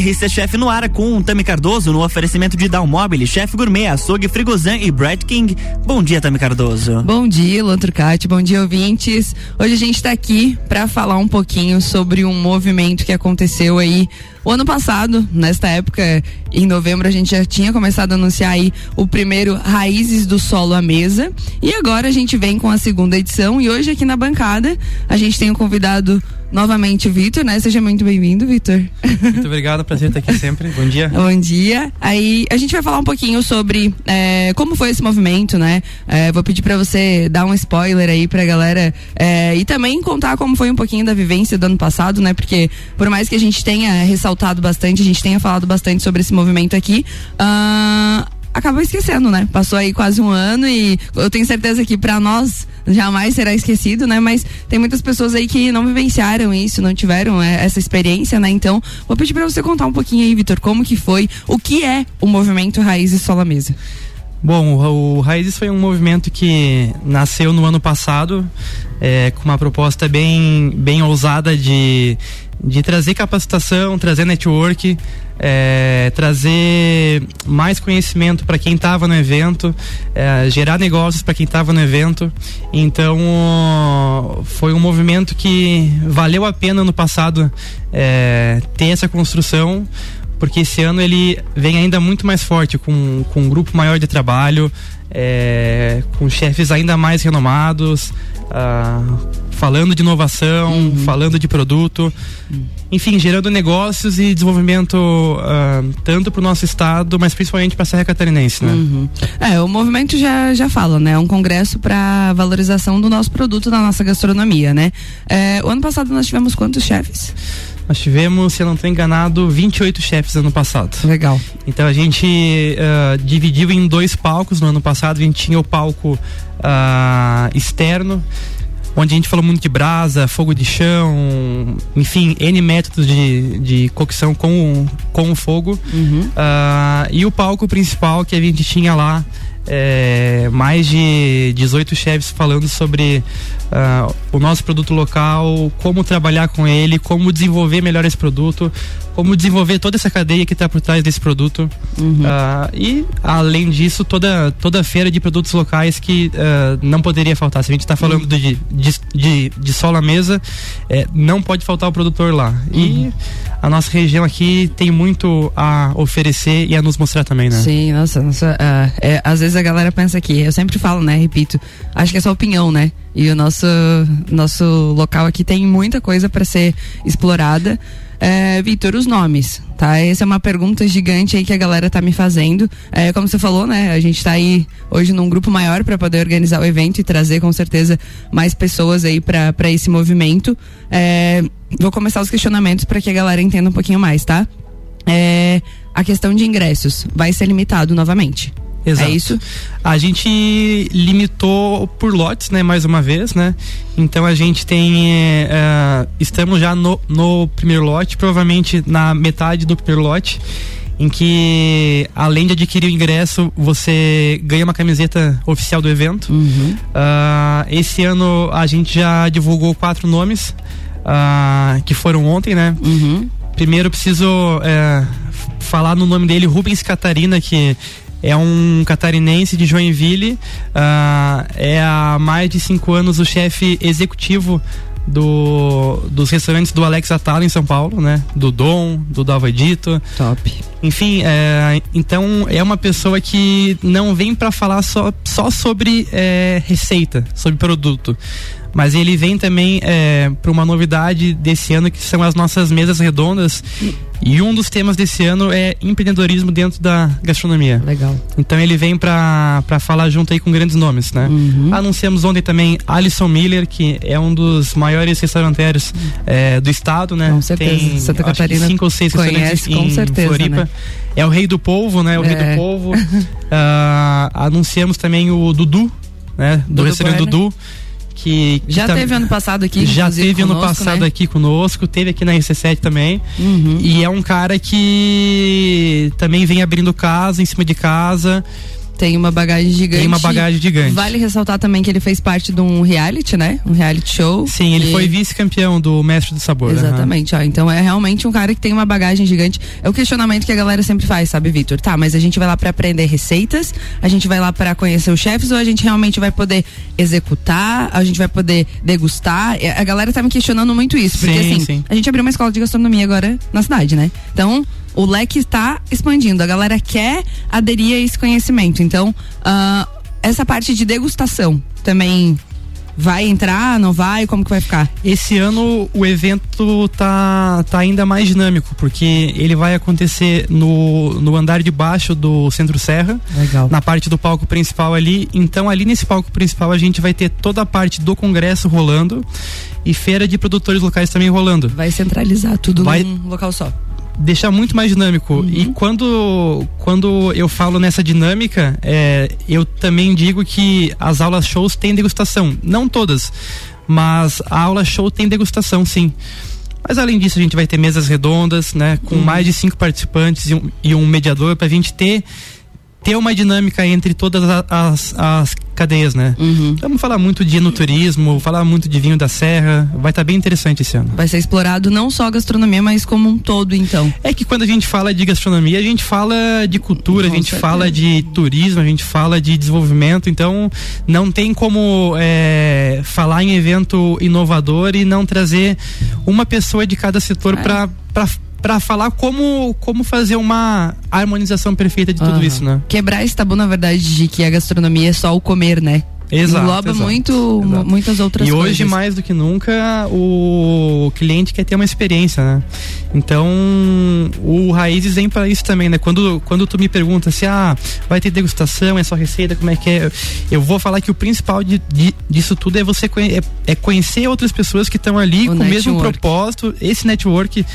RC Chef no ar com Tami Cardoso no oferecimento de Dalmobile, Chef Gourmet, Açougue, Frigozan e Brad King. Bom dia, Tami Cardoso. Bom dia, Luan. Bom dia, ouvintes. Hoje a gente está aqui para falar um pouquinho sobre um movimento que aconteceu aí o ano passado, nesta época, em novembro, a gente já tinha começado a anunciar aí o primeiro Raízes do Solo à Mesa. E agora a gente vem com a segunda edição. E hoje aqui na bancada a gente tem um convidado novamente o Vitor, né? Seja muito bem-vindo, Vitor. Muito obrigado, prazer estar aqui sempre. Bom dia. Bom dia. Aí a gente vai falar um pouquinho sobre é, como foi esse movimento, né? É, vou pedir para você dar um spoiler aí pra galera é, e também contar como foi um pouquinho da vivência do ano passado, né? Porque por mais que a gente tenha ressaltado bastante, a gente tenha falado bastante sobre esse movimento aqui, uh, acabou esquecendo, né? Passou aí quase um ano e eu tenho certeza que para nós jamais será esquecido, né? Mas tem muitas pessoas aí que não vivenciaram isso, não tiveram é, essa experiência, né? Então, vou pedir para você contar um pouquinho aí, Vitor, como que foi, o que é o movimento Raízes Sola Mesa? Bom, o, o Raízes foi um movimento que nasceu no ano passado é, com uma proposta bem, bem ousada de, de trazer capacitação, trazer network, é, trazer mais conhecimento para quem estava no evento, é, gerar negócios para quem estava no evento. Então foi um movimento que valeu a pena no passado é, ter essa construção porque esse ano ele vem ainda muito mais forte, com, com um grupo maior de trabalho, é, com chefes ainda mais renomados, uh, falando de inovação, uhum. falando de produto, uhum. enfim, gerando negócios e desenvolvimento uh, tanto para o nosso estado, mas principalmente para a Serra Catarinense, né? Uhum. É, o movimento já, já fala, né? É um congresso para valorização do nosso produto, da nossa gastronomia, né? É, o ano passado nós tivemos quantos chefes? Nós tivemos, se eu não estou enganado, 28 chefes ano passado. Legal. Então a gente uh, dividiu em dois palcos no ano passado. A gente tinha o palco uh, externo, onde a gente falou muito de brasa, fogo de chão, enfim, N métodos de, de cocção com, com o fogo. Uhum. Uh, e o palco principal que a gente tinha lá é, mais de 18 chefs falando sobre uh, o nosso produto local, como trabalhar com ele, como desenvolver melhor esse produto, como desenvolver toda essa cadeia que está por trás desse produto. Uhum. Uh, e, além disso, toda, toda a feira de produtos locais que uh, não poderia faltar. Se a gente está falando uhum. de, de, de, de sol à mesa, é, não pode faltar o produtor lá. Uhum. E a nossa região aqui tem muito a oferecer e a nos mostrar também, né? Sim, nossa, nossa uh, é, às vezes a galera pensa que, eu sempre falo, né, repito, acho que é só opinião, né? E o nosso, nosso local aqui tem muita coisa para ser explorada. É, Vitor, os nomes, tá? Essa é uma pergunta gigante aí que a galera tá me fazendo. É, como você falou, né? A gente tá aí hoje num grupo maior para poder organizar o evento e trazer com certeza mais pessoas aí para esse movimento. É, vou começar os questionamentos para que a galera entenda um pouquinho mais, tá? É, a questão de ingressos vai ser limitado novamente. Exato. É isso? A gente limitou por lotes, né? Mais uma vez, né? Então a gente tem. Uh, estamos já no, no primeiro lote, provavelmente na metade do primeiro lote em que além de adquirir o ingresso você ganha uma camiseta oficial do evento. Uhum. Uh, esse ano a gente já divulgou quatro nomes uh, que foram ontem, né? Uhum. Primeiro preciso uh, falar no nome dele Rubens Catarina que é um catarinense de Joinville, uh, é há mais de cinco anos o chefe executivo do, dos restaurantes do Alex Atala em São Paulo, né? Do Dom, do Dalva Edito. Top. Enfim, é, então é uma pessoa que não vem para falar só, só sobre é, receita, sobre produto mas ele vem também é, para uma novidade desse ano que são as nossas mesas redondas e um dos temas desse ano é empreendedorismo dentro da gastronomia. Legal. Então ele vem para falar junto aí com grandes nomes, né? Uhum. Anunciamos ontem também Alisson Miller, que é um dos maiores restauranteiros é, do estado, né? Com certeza. Tem Santa Catarina cinco ou seis conhece, restaurantes com certeza, Floripa. Né? É o rei do polvo, né? O é. rei do é. polvo. uh, anunciamos também o Dudu, né? Do Dudu restaurante Dudu que, já que teve ano passado aqui já teve conosco, ano passado né? aqui conosco teve aqui na RC7 também uhum. e é um cara que também vem abrindo casa em cima de casa Tem uma bagagem gigante. Tem uma bagagem gigante. Vale ressaltar também que ele fez parte de um reality, né? Um reality show. Sim, ele e... foi vice-campeão do Mestre do Sabor. Exatamente, uhum. ó. Então é realmente um cara que tem uma bagagem gigante. É o questionamento que a galera sempre faz, sabe, Vitor? Tá, mas a gente vai lá para aprender receitas, a gente vai lá para conhecer os chefes ou a gente realmente vai poder executar, a gente vai poder degustar? A galera tá me questionando muito isso, porque sim, assim, sim. a gente abriu uma escola de gastronomia agora na cidade, né? Então, o leque está expandindo. A galera quer aderir a esse conhecimento. Então, uh, essa parte de degustação também vai entrar, não vai? Como que vai ficar? Esse ano o evento tá, tá ainda mais dinâmico, porque ele vai acontecer no, no andar de baixo do Centro Serra. Legal. Na parte do palco principal ali. Então, ali nesse palco principal, a gente vai ter toda a parte do congresso rolando e feira de produtores locais também rolando. Vai centralizar tudo vai, num local só deixar muito mais dinâmico. Uhum. E quando, quando eu falo nessa dinâmica, é, eu também digo que as aulas shows têm degustação. Não todas, mas a aula show tem degustação, sim. Mas além disso, a gente vai ter mesas redondas, né? Com uhum. mais de cinco participantes e um, e um mediador para a gente ter ter uma dinâmica entre todas as, as cadeias, né? Uhum. Vamos falar muito de enoturismo, falar muito de vinho da serra, vai estar tá bem interessante esse ano. Vai ser explorado não só a gastronomia, mas como um todo, então. É que quando a gente fala de gastronomia, a gente fala de cultura, Com a gente certeza. fala de turismo, a gente fala de desenvolvimento, então não tem como é, falar em evento inovador e não trazer uma pessoa de cada setor é. para para falar como, como fazer uma harmonização perfeita de tudo uhum. isso, né? Quebrar esse tabu, na verdade, de que a gastronomia é só o comer, né? Exato, engloba exato, muito, exato. muitas outras e coisas. E hoje, mais do que nunca, o cliente quer ter uma experiência, né? Então, o Raízes vem para isso também, né? Quando, quando tu me pergunta se ah, vai ter degustação, é só receita, como é que é? Eu vou falar que o principal de, de disso tudo é você conhe é, é, conhecer outras pessoas que estão ali o com o mesmo propósito, esse network,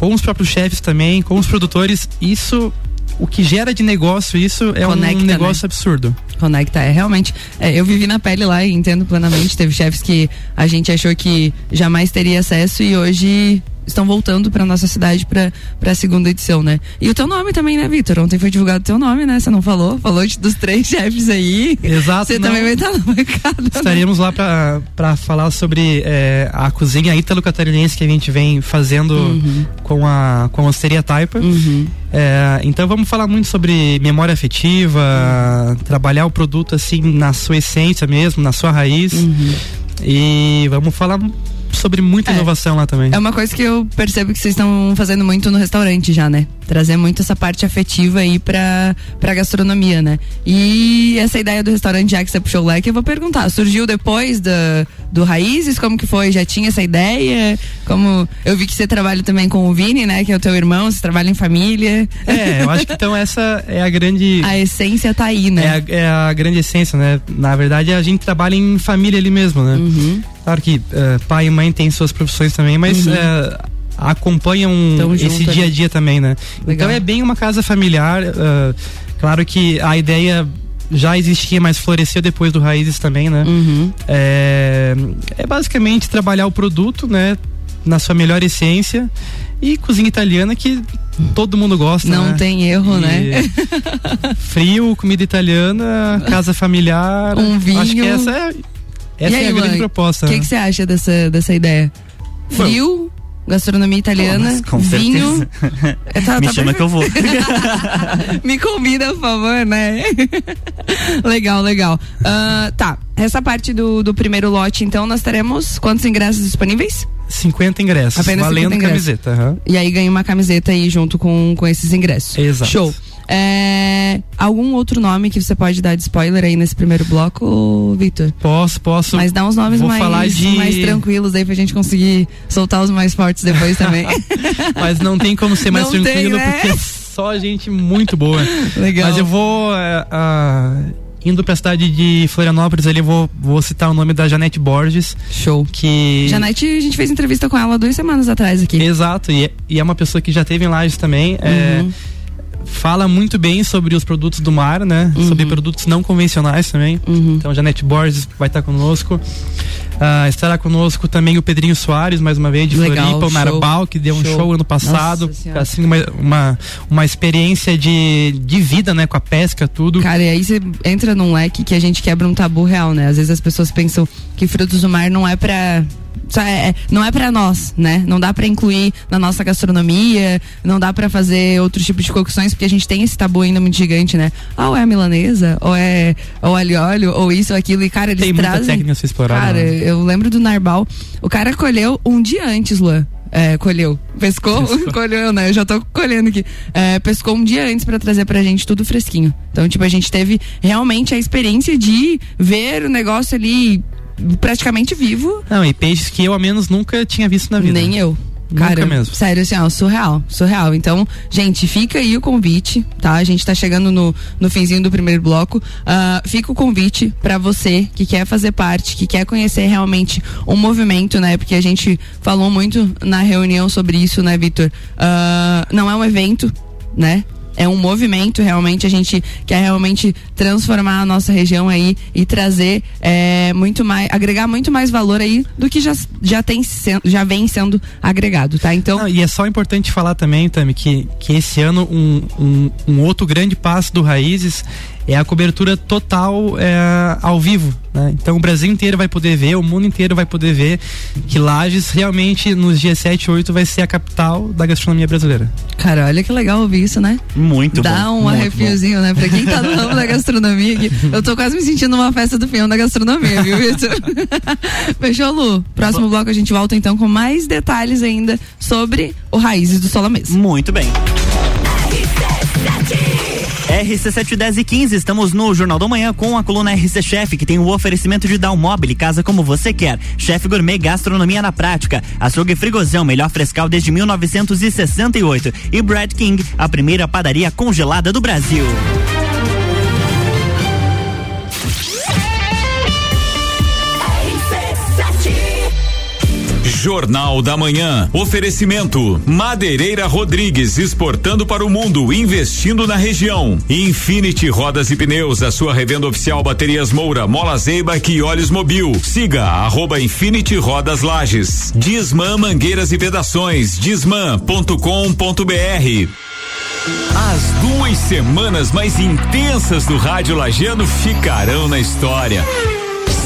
com os próprios chefes também, com os produtores. Isso o que gera de negócio isso é Conecta, um negócio né? absurdo. Conecta, é realmente. É, eu vivi na pele lá e entendo plenamente. Teve chefes que a gente achou que jamais teria acesso e hoje estão voltando para nossa cidade para a segunda edição, né? E o teu nome também, né, Vitor? Ontem foi divulgado o teu nome, né? Você não falou? Falou dos três chefes aí. Exato. Você também vai estar na bancada. Né? Estaremos né? lá para falar sobre é, a cozinha ítalo-catarinense que a gente vem fazendo uhum. com a com a Osteria Taipa. Uhum. É, então vamos falar muito sobre memória afetiva, uhum. trabalhar o produto assim na sua essência mesmo, na sua raiz. Uhum. E vamos falar sobre muita é. inovação lá também. É uma coisa que eu percebo que vocês estão fazendo muito no restaurante já, né? Trazer muito essa parte afetiva aí pra, pra gastronomia, né? E essa ideia do restaurante, já que você puxou leque, eu vou perguntar, surgiu depois do, do Raízes? Como que foi? Já tinha essa ideia? Como eu vi que você trabalha também com o Vini, né? Que é o teu irmão, você trabalha em família. É, eu acho que então essa é a grande... A essência tá aí, né? É a, é a grande essência, né? Na verdade, a gente trabalha em família ali mesmo, né? Uhum. Claro que uh, pai e mãe têm suas profissões também, mas uhum. uh, acompanham esse dia a dia também, né? Legal. Então é bem uma casa familiar. Uh, claro que a ideia já existia, mas floresceu depois do Raízes também, né? Uhum. É, é basicamente trabalhar o produto, né? Na sua melhor essência e cozinha italiana que todo mundo gosta. Não né? tem erro, e né? Frio, comida italiana, casa familiar. Um vinho. Acho que essa é essa aí, é a grande proposta. O que, né? que você acha dessa, dessa ideia? Frio, gastronomia italiana, vinho. É, tá, Me tá chama que eu vou. Me convida, por favor, né? legal, legal. Uh, tá, essa parte do, do primeiro lote, então, nós teremos quantos ingressos disponíveis? 50 ingressos, Apenas valendo 50 ingressos. camiseta. Uhum. E aí ganha uma camiseta aí junto com, com esses ingressos. Exato. Show. É, algum outro nome que você pode dar de spoiler aí nesse primeiro bloco, Victor? Posso, posso. Mas dá uns nomes mais, de... mais tranquilos aí pra gente conseguir soltar os mais fortes depois também. Mas não tem como ser mais não tranquilo tem, né? porque é só gente muito boa. Legal. Mas eu vou. Uh, uh, indo pra cidade de Florianópolis ali, vou, vou citar o nome da Janete Borges. Show. Que. Janete, a gente fez entrevista com ela duas semanas atrás aqui. Exato, e, é, e é uma pessoa que já teve em Lages também. É, uhum. É, fala muito bem sobre os produtos do mar, né? Uhum. Sobre produtos não convencionais também. Uhum. Então, Janete Borges vai estar conosco. Uh, estará conosco também o Pedrinho Soares, mais uma vez, de Legal, Floripa, o Narbal, que deu um show, show ano passado. Assim, uma, uma, uma, experiência de, de vida, né? Com a pesca, tudo. Cara, e aí você entra num leque que a gente quebra um tabu real, né? Às vezes as pessoas pensam que frutos do mar não é pra é, é, não é para nós, né? Não dá para incluir na nossa gastronomia, não dá para fazer outro tipo de cocções, porque a gente tem esse tabu ainda muito gigante, né? Ah, ou é a milanesa, ou é ou alho óleo, ou isso, ou aquilo. E, cara, eles tem trazem. Muita técnica a explorar, cara, né? eu lembro do Narbal. O cara colheu um dia antes, Luan. É, colheu. Pescou? Pescou. colheu, né? Eu já tô colhendo aqui. É, pescou um dia antes para trazer pra gente tudo fresquinho. Então, tipo, a gente teve realmente a experiência de ver o negócio ali praticamente vivo. Não, e peixes que eu, a menos, nunca tinha visto na vida. Nem eu. Cara, mesmo. sério, assim, ó, surreal, surreal. Então, gente, fica aí o convite, tá? A gente tá chegando no, no finzinho do primeiro bloco. Uh, fica o convite para você que quer fazer parte, que quer conhecer realmente o um movimento, né? Porque a gente falou muito na reunião sobre isso, né, Vitor? Uh, não é um evento, né? É um movimento realmente a gente quer realmente transformar a nossa região aí e trazer é, muito mais agregar muito mais valor aí do que já, já tem já vem sendo agregado tá? Então Não, e é só importante falar também Tami que que esse ano um, um, um outro grande passo do Raízes é a cobertura total é, ao vivo. Né? Então o Brasil inteiro vai poder ver, o mundo inteiro vai poder ver que Lages realmente nos dias 7 e 8 vai ser a capital da gastronomia brasileira. Cara, olha que legal ouvir isso, né? Muito Dá bom. um muito arrepiozinho, bom. né? Pra quem tá no ramo da gastronomia aqui, eu tô quase me sentindo numa festa do peão da gastronomia, viu, Vitor? Fechou, Lu? Próximo bloco a gente volta então com mais detalhes ainda sobre o Raízes do Solamês. Muito bem. RC710 e 15, estamos no Jornal da Manhã com a coluna RC Chef, que tem o oferecimento de Dalmobile, casa como você quer. Chef Gourmet, gastronomia na prática. Açougue Frigozão, melhor frescal desde 1968. E Brad King, a primeira padaria congelada do Brasil. Jornal da Manhã. Oferecimento: Madeireira Rodrigues exportando para o mundo, investindo na região. Infinity Rodas e Pneus, a sua revenda oficial Baterias Moura, Mola Zeiba e Olhos Mobil. Siga arroba Infinity Rodas Lages. Disman Mangueiras e Vedações. Disman.com.br. As duas semanas mais intensas do rádio lagiano ficarão na história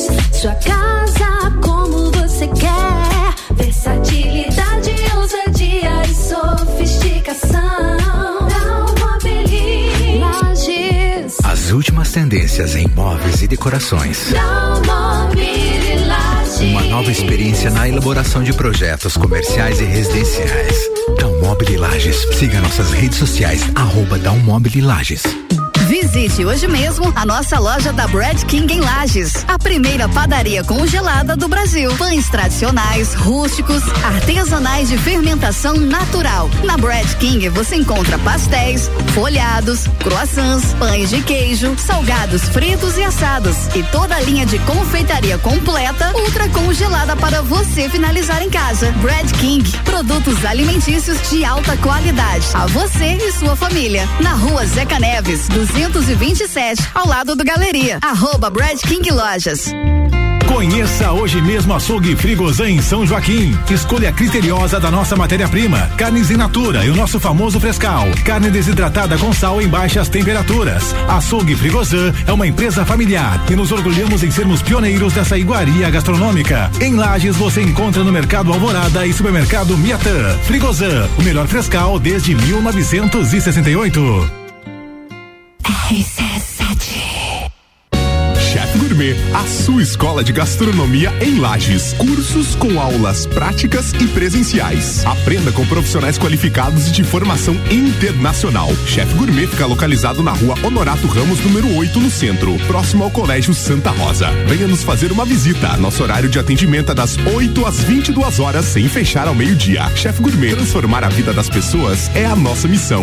sua casa como você quer. Versatilidade, ousadia e sofisticação. Lages. As últimas tendências em móveis e decorações. Uma nova experiência na elaboração de projetos comerciais e residenciais. Dalmobile Lages. Siga nossas redes sociais, arroba Dalmobile Lages. Visite hoje mesmo a nossa loja da Bread King em Lages, a primeira padaria congelada do Brasil. Pães tradicionais, rústicos, artesanais de fermentação natural. Na Bread King você encontra pastéis, folhados, croissants, pães de queijo, salgados fritos e assados e toda a linha de confeitaria completa, ultra congelada para você finalizar em casa. Bread King, produtos alimentícios de alta qualidade. A você e sua família. Na rua Zeca Neves, 200 227, ao lado do Galeria. Arroba Brad King Lojas. Conheça hoje mesmo Açougue Frigozan em São Joaquim. Escolha criteriosa da nossa matéria-prima. Carnes in natura e o nosso famoso frescal. Carne desidratada com sal em baixas temperaturas. Açougue Frigozan é uma empresa familiar e nos orgulhamos em sermos pioneiros dessa iguaria gastronômica. Em Lages você encontra no Mercado Alvorada e Supermercado Miatã. Frigozan, o melhor frescal desde 1968. RC7 Gourmet, a sua escola de gastronomia em Lages. Cursos com aulas práticas e presenciais. Aprenda com profissionais qualificados e de formação internacional. Chef Gourmet fica localizado na rua Honorato Ramos, número 8, no centro, próximo ao Colégio Santa Rosa. Venha nos fazer uma visita. Nosso horário de atendimento é das 8 às 22 horas, sem fechar ao meio-dia. Chef Gourmet, transformar a vida das pessoas é a nossa missão.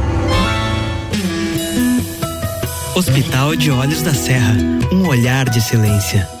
Hospital de Olhos da Serra, um olhar de excelência.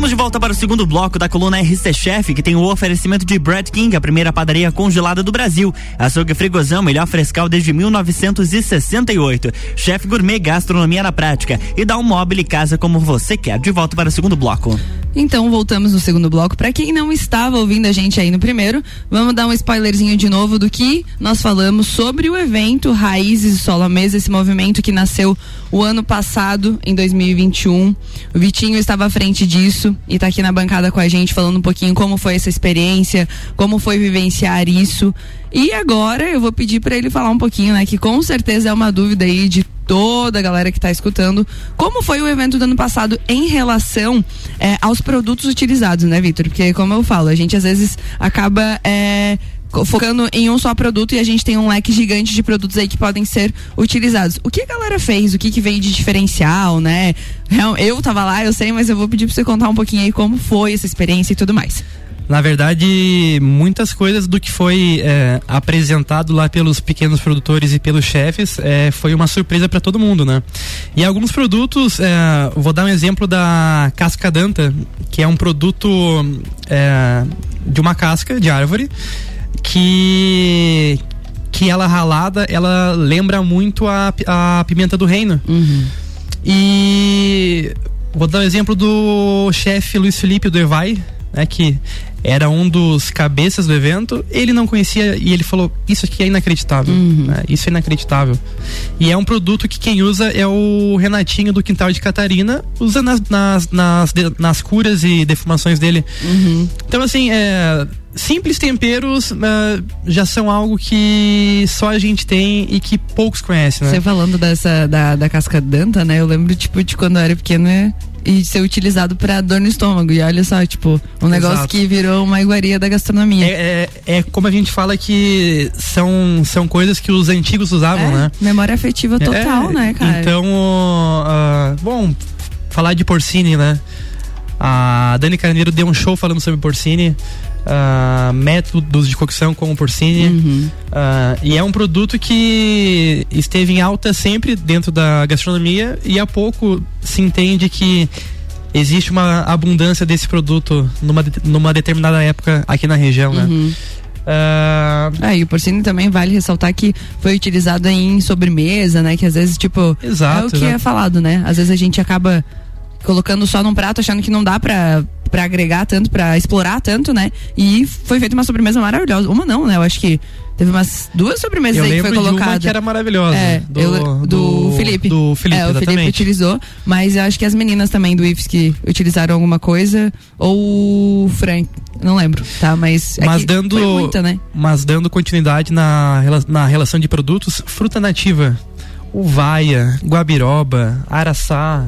Estamos de volta para o segundo bloco da coluna RC Chef, que tem o oferecimento de Brad King, a primeira padaria congelada do Brasil. Açougue Frigozão, melhor frescal desde 1968. Chef Gourmet, gastronomia na prática. E dá um móvel e casa como você quer. De volta para o segundo bloco. Então voltamos no segundo bloco. Para quem não estava ouvindo a gente aí no primeiro, vamos dar um spoilerzinho de novo do que nós falamos sobre o evento Raízes Solo à Mesa, esse movimento que nasceu o ano passado, em 2021. O Vitinho estava à frente disso e está aqui na bancada com a gente falando um pouquinho como foi essa experiência, como foi vivenciar isso. E agora eu vou pedir para ele falar um pouquinho, né, que com certeza é uma dúvida aí de toda a galera que está escutando. Como foi o evento do ano passado em relação eh, aos produtos utilizados, né, Vitor? Porque, como eu falo, a gente às vezes acaba. co- focando em um só produto e a gente tem um leque gigante de produtos aí que podem ser utilizados. O que a galera fez? O que, que veio de diferencial, né? Eu tava lá, eu sei, mas eu vou pedir pra você contar um pouquinho aí como foi essa experiência e tudo mais. Na verdade, muitas coisas do que foi é, apresentado lá pelos pequenos produtores e pelos chefes é, foi uma surpresa para todo mundo, né? E alguns produtos, é, vou dar um exemplo da casca danta, que é um produto é, de uma casca de árvore que que ela ralada, ela lembra muito a, a pimenta do reino. E vou dar o exemplo do chefe Luiz Felipe do Evai, né, que era um dos cabeças do evento, ele não conhecia e ele falou: Isso aqui é inacreditável. né, isso é inacreditável. E é um produto que quem usa é o Renatinho do Quintal de Catarina, usa nas, nas, nas, nas curas e defumações dele. Então, assim, é, simples temperos ah, já são algo que só a gente tem e que poucos conhecem, né? Você falando dessa da, da casca danta, né? Eu lembro, tipo, de quando eu era pequena e ser utilizado pra dor no estômago. E olha só, tipo, um negócio Exato. que virou uma iguaria da gastronomia. É, é, é como a gente fala que são, são coisas que os antigos usavam, É, né? Memória afetiva total, É, né, cara? Então, ah, bom, falar de porcine, né? A Dani Carneiro deu um show falando sobre porcine, ah, métodos de cocção com o porcine. Uhum. Ah, e é um produto que esteve em alta sempre dentro da gastronomia e há pouco se entende que existe uma abundância desse produto numa, numa determinada época aqui na região, né? Uhum. Ah, É, e o porcini também vale ressaltar que foi utilizado em sobremesa, né? Que às vezes, tipo, Exato, é o que exato. é falado, né? Às vezes a gente acaba colocando só num prato, achando que não dá pra, pra agregar tanto, pra explorar tanto, né? E foi feita uma sobremesa maravilhosa. Uma não, né? Eu acho que teve umas duas sobremesas eu aí que foi colocada. que era maravilhosa. É, do, eu- do, Felipe. Do Felipe, é, o Felipe exatamente. utilizou, mas eu acho que as meninas também do IFS que utilizaram alguma coisa, ou o Frank, não lembro, tá? Mas, é Mas que dando, muita, né? mas dando continuidade na, na relação de produtos, fruta nativa, uvaia, guabiroba, araçá,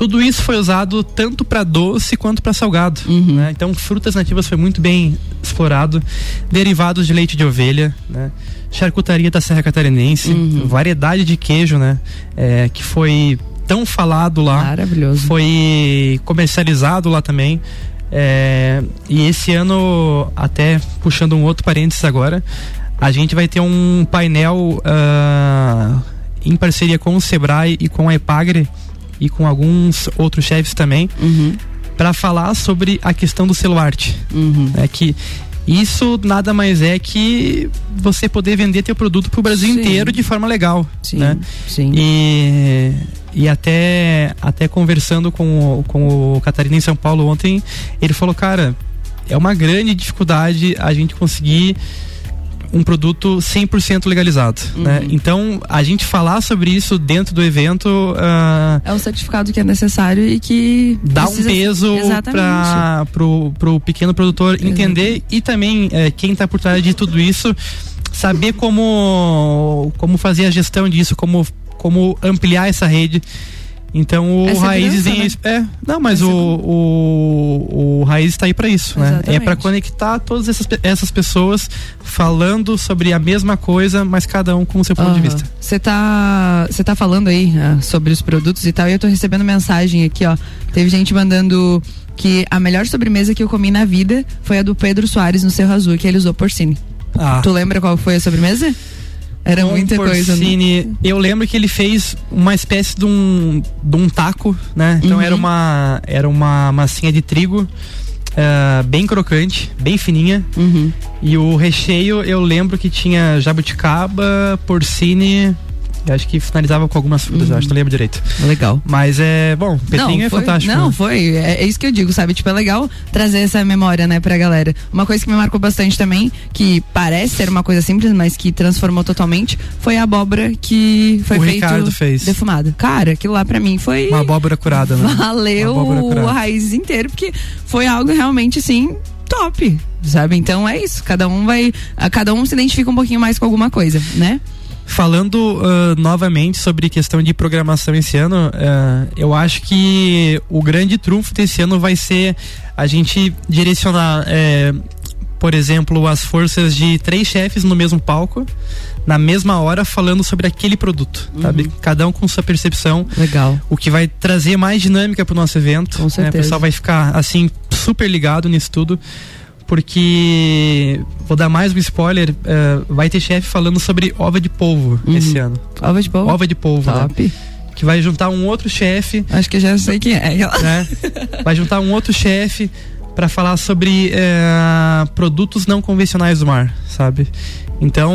tudo isso foi usado tanto para doce quanto para salgado. Uhum. né? Então, frutas nativas foi muito bem explorado. Derivados de leite de ovelha, né? charcutaria da Serra Catarinense, Uhum. variedade de queijo, né? É, que foi tão falado lá. Maravilhoso. Foi comercializado lá também. É, e esse ano, até puxando um outro parênteses agora, a gente vai ter um painel ah, em parceria com o Sebrae e com a Epagre e com alguns outros chefes também Uhum, para falar sobre a questão do celuarte. uhum. É que isso nada mais é que você poder vender teu produto pro Brasil Sim. inteiro de forma legal, Sim, né? sim. E, e até, até conversando com, o- com o Catarina em São Paulo ontem, ele falou, cara, é uma grande dificuldade a gente conseguir um produto 100% legalizado, Uhum. né? Então, a gente falar sobre isso dentro do evento ah, É um certificado que é necessário e que dá um precisa- peso Exatamente. para pro, pro pequeno produtor entender e também eh, quem está por trás de tudo isso saber como como fazer a gestão disso, como como ampliar essa rede. Então o É segurança, Raízes vem né? é, não, mas É o, o o Raízes está aí para isso, né? É Exatamente. para conectar todas essas, essas pessoas falando sobre a mesma coisa, mas cada um com o seu ponto de Aham. vista. Você tá, você tá falando aí ah, sobre os produtos e tal, e eu tô recebendo mensagem aqui, ó. Teve gente mandando que a melhor sobremesa que eu comi na vida foi a do Pedro Soares no Cerro Azul, que ele usou porcine. Ah. Tu lembra qual foi a sobremesa? Era Com muita coisa. né? Eu lembro que ele fez uma espécie de um, de um taco, né? Então Uhum. era uma era uma massinha de trigo eh, bem crocante, bem fininha. Uhum. E o recheio eu lembro que tinha jabuticaba, porcine. Eu acho que finalizava com algumas frutas, eu acho, não lembro direito. Legal. Mas é, bom, Petrinho é foi, fantástico. Não, né? foi. É, é isso que eu digo, sabe? Tipo, é legal trazer essa memória, né, pra galera. Uma coisa que me marcou bastante também, que parece ser uma coisa simples, mas que transformou totalmente, foi a abóbora que foi O feito Ricardo fez. defumada. Cara, aquilo lá pra mim foi. Uma abóbora curada, né? Valeu abóbora curada. a raiz inteira, porque foi algo realmente assim. Top, sabe? Então é isso. Cada um vai. Cada um se identifica um pouquinho mais com alguma coisa, né? Falando ah, novamente sobre questão de programação esse ano, ah, eu acho que o grande trunfo desse ano vai ser a gente direcionar, eh, por exemplo, as forças de três chefes no mesmo palco, na mesma hora, falando sobre aquele produto, sabe? Cada um com sua percepção. Legal. O que vai trazer mais dinâmica pro nosso evento. Com né? O certeza. pessoal vai ficar, assim, super ligado nisso tudo. Porque, vou dar mais um spoiler, eh, vai ter chefe falando sobre ova de polvo Uhum. esse ano. Ova de polvo? Ova de polvo, né? Top. Que vai juntar um outro chefe, Acho que eu já sei quem é. né? Vai juntar um outro chefe para falar sobre eh, produtos não convencionais do mar, sabe? Então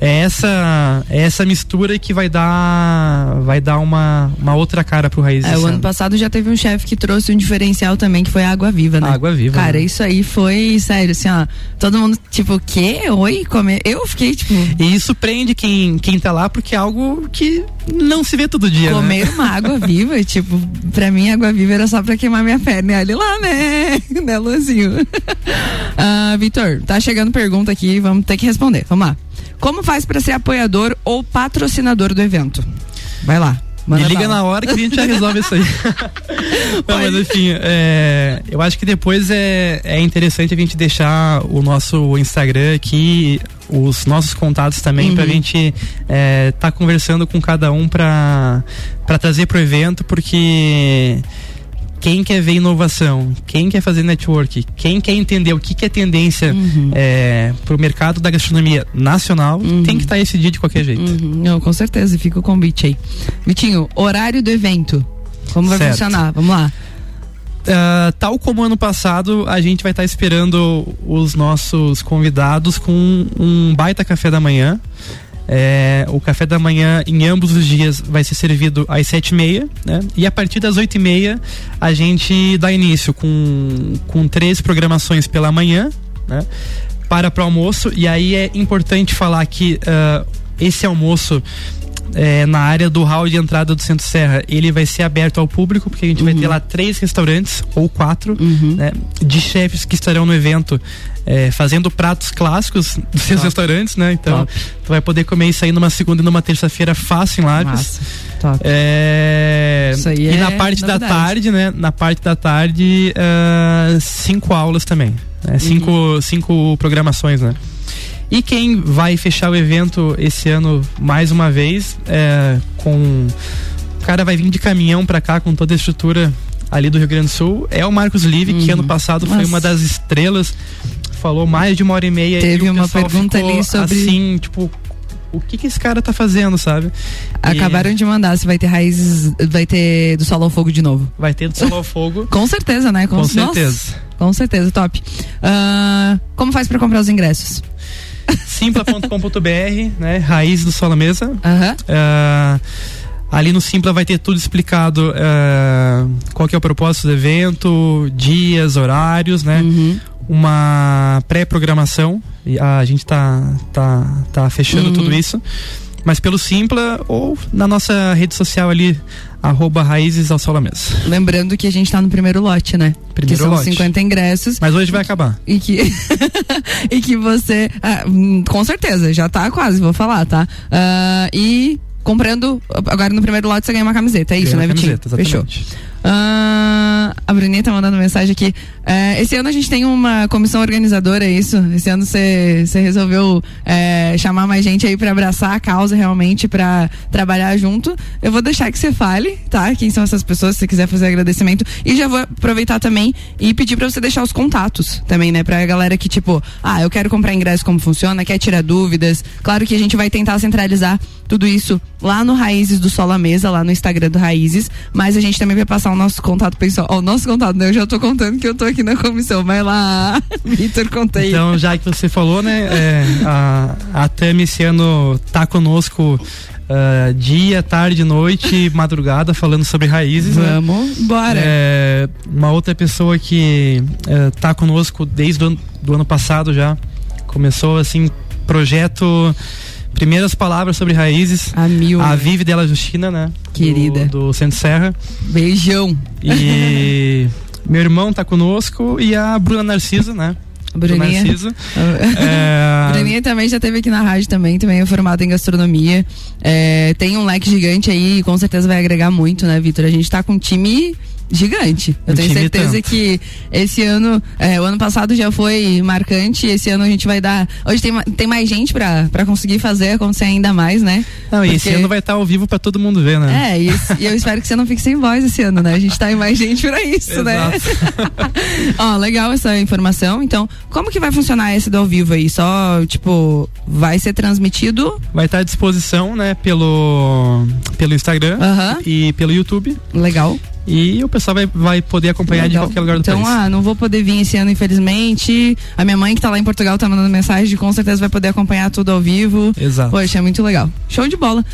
é essa é essa mistura que vai dar vai dar uma, uma outra cara pro raiz. É, o ano passado já teve um chefe que trouxe um diferencial também, que foi a água viva, né? Água viva, Cara, né? isso aí foi sério, assim, ó. Todo mundo, tipo, o quê? Oi? Comer? Eu fiquei, tipo. E isso prende quem, quem tá lá, porque é algo que não se vê todo dia. Comer né? uma água viva, tipo, pra mim água viva era só pra queimar minha perna. E olha lá, né? Né, Luzinho? ah, Vitor, tá chegando pergunta aqui, vamos ter que responder. Vamos lá. Como faz pra ser apoiador ou patrocinador do evento? Vai lá. Me manda liga bala. na hora que a gente já resolve isso aí. Não, mas enfim, é, eu acho que depois é, é interessante a gente deixar o nosso Instagram aqui, os nossos contatos também, Uhum. pra gente estar é, tá conversando com cada um pra, pra trazer pro evento, porque quem quer ver inovação, quem quer fazer network, quem quer entender o que, que é tendência Uhum. é, pro mercado da gastronomia nacional, tem que estar esse dia de qualquer jeito. Uhum, não, com certeza, fica o convite aí. Vitinho, horário do evento. Como vai Certo. funcionar? Vamos lá. ah, tal como ano passado, a gente vai estar esperando os nossos convidados com um baita café da manhã. É, o café da manhã em ambos os dias vai ser servido às sete e meia, né? E a partir das oito e meia a gente dá início com, com três programações pela manhã, né? Para para almoço e aí é importante falar que ah, esse almoço é, na área do hall de entrada do Centro Serra, ele vai ser aberto ao público, porque a gente vai ter lá três restaurantes, ou quatro, né, de chefes que estarão no evento é, fazendo pratos clássicos dos seus Top. restaurantes, né? Então, Top. tu vai poder comer isso aí numa segunda e numa terça-feira fácil em. Massa. Top. É, Isso aí e é na parte da novidade. tarde, né? Na parte da tarde, ah, cinco aulas também. né, cinco, Uhum. cinco programações, né? E quem vai fechar o evento esse ano mais uma vez é com o cara vai vir de caminhão pra cá com toda a estrutura ali do Rio Grande do Sul é o Marcos Live que Uhum. ano passado foi Nossa. uma das estrelas falou mais de uma hora e meia Teve e uma pergunta ali sobre- assim tipo o que que esse cara tá fazendo sabe Acabaram de mandar se vai ter raízes, vai ter do solo ao fogo de novo. vai ter do solo ao fogo Com certeza, né? Com nossa, certeza. com certeza, top. Ah, como faz pra comprar os ingressos? simpla.com.br, né? Raiz do Sola Mesa. Aham. Ah, ali no Simpla vai ter tudo explicado ah, qual que é o propósito do evento, dias, horários, né? Uhum. Uma pré-programação. A gente tá, tá, tá fechando Uhum. tudo isso. Mas pelo Simpla ou na nossa rede social ali, arroba Raízes ao Mesa. Lembrando que a gente tá no primeiro lote, né? Primeiro que são lote. 50 ingressos. Mas hoje vai acabar. E que, e que você. ah, hum, com certeza, já tá quase, vou falar, tá? Ah, e comprando. Agora no primeiro lote você ganha uma camiseta, é isso, Ganha né, Vitinho? camiseta, exatamente. Fechou. Ah, a Bruninha tá mandando mensagem aqui. É, esse ano a gente tem uma comissão organizadora, é isso? Esse ano você resolveu é, chamar mais gente aí pra abraçar a causa realmente, pra trabalhar junto. Eu vou deixar que você fale, tá? Quem são essas pessoas, se você quiser fazer agradecimento. E já vou aproveitar também e pedir pra você deixar os contatos também, né? Pra galera que, tipo, ah, eu quero comprar ingresso, como funciona, quer tirar dúvidas. Claro que a gente vai tentar centralizar tudo isso lá no Raízes do Sol à Mesa, lá no Instagram do Raízes, mas a gente também vai passar nosso contato pessoal. Ó, o nosso contato, né? Eu já tô contando que eu tô aqui na comissão. Vai lá, Vitor, conta aí. Então, já que você falou, né, é, a, a Tami esse ano tá conosco ah, dia, tarde, noite, madrugada, falando sobre raízes. né? Vamos, bora. É, uma outra pessoa que é, tá conosco desde o ano, do ano passado já. Começou assim, projeto. Primeiras palavras sobre raízes. A mil. A? Vive Della Justina, né? Querida. Do, do Centro Serra. Beijão. E meu irmão tá conosco e a Bruna Narciso, né? Bruninha. Narciso. É, Bruninha também já esteve aqui na rádio também, também é formada em gastronomia. É, tem um leque gigante aí, com certeza vai agregar muito, né, Vitor? A gente tá com um time gigante. Eu tenho certeza tanto. que esse ano, é, o ano passado já foi marcante, esse ano a gente vai dar. Hoje tem, tem mais gente pra, pra conseguir fazer acontecer ainda mais, né? Não, e esse Porque- ano vai estar ao vivo pra todo mundo ver, né? É, e, esse- e eu espero que você não fique sem voz esse ano, né? A gente tá em mais gente pra isso, né? Ó, legal essa informação. Então, como que vai funcionar esse do ao vivo aí? Só, tipo, vai ser transmitido? Vai estar à disposição, né, pelo, pelo Instagram Aham. e pelo YouTube. Legal. E o pessoal vai, vai poder acompanhar Legal. de qualquer lugar do então, país. ah, não vou poder vir esse ano, infelizmente. A minha mãe que tá lá em Portugal tá mandando mensagem, com certeza vai poder acompanhar tudo ao vivo. Exato. Poxa, é muito legal. Show de bola.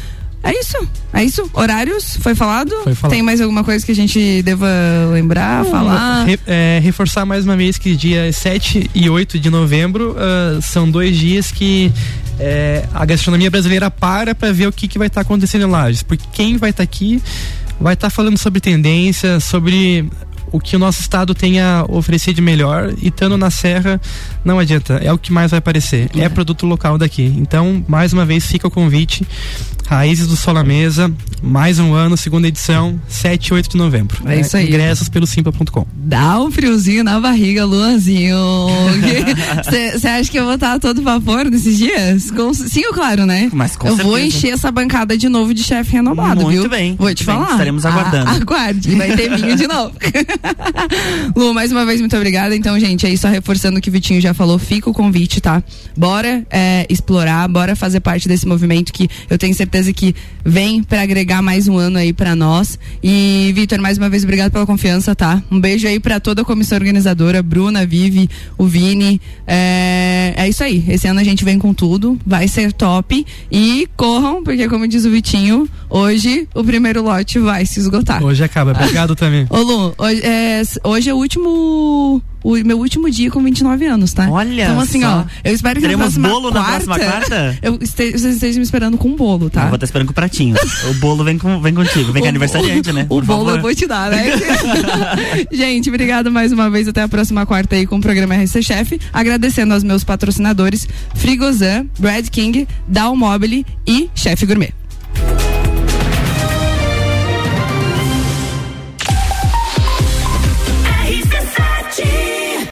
É isso, é isso. Horários, foi falado? Foi falado. Tem mais alguma coisa que a gente deva lembrar, falar? Re- é, reforçar mais uma vez que dia 7 e 8 de novembro ah, são dois dias que é, a gastronomia brasileira para para ver o que, que vai estar acontecendo em Lages. Porque quem vai estar aqui vai estar falando sobre tendência, sobre o que o nosso estado tem a oferecer de melhor e estando na serra não adianta, é o que mais vai aparecer, é, produto local daqui. Então, mais uma vez fica o convite, Raízes do Sol à Mesa, mais um ano, segunda edição, 7 e 8 de novembro. É isso aí. Ingressos pelo simpla.com. Dá um friozinho na barriga, Luanzinho. Você acha que eu vou estar todo vapor nesses dias? Com- sim ou claro, né? Mas com eu vou certeza. encher essa bancada de novo de chefe renovado, Muito viu? bem, Vou muito te bem. falar. Estaremos aguardando. Ah, aguarde, vai ter vinho de novo. Lu, mais uma vez, muito obrigada. Então, gente, aí só reforçando o que o Vitinho já falou, fica o convite, tá? Bora é, explorar, bora fazer parte desse movimento que eu tenho certeza que vem para agregar mais um ano aí para nós. E, Vitor, mais uma vez, obrigado pela confiança, tá? Um beijo aí para toda a comissão organizadora, Bruna, Vivi, o Vini. É, é isso aí. Esse ano a gente vem com tudo, vai ser top. E corram, porque como diz o Vitinho, hoje o primeiro lote vai se esgotar. Hoje acaba. Obrigado também. Ô Lu, hoje é, hoje é o último. O meu último dia com 29 anos, tá? Olha Então, assim, só. ó, eu espero que Teremos na bolo na quarta, próxima quarta? Eu este, vocês estejam me esperando com um bolo, tá? Eu vou estar esperando com o pratinho. o bolo vem, com, vem contigo, vem com aniversariante, né? O Por bolo favor. eu vou te dar, né? Gente, obrigada mais uma vez. Até a próxima quarta aí com o programa RC Chef. Agradecendo aos meus patrocinadores Frigozan, Brad King, Dalmobile e Chef Gourmet.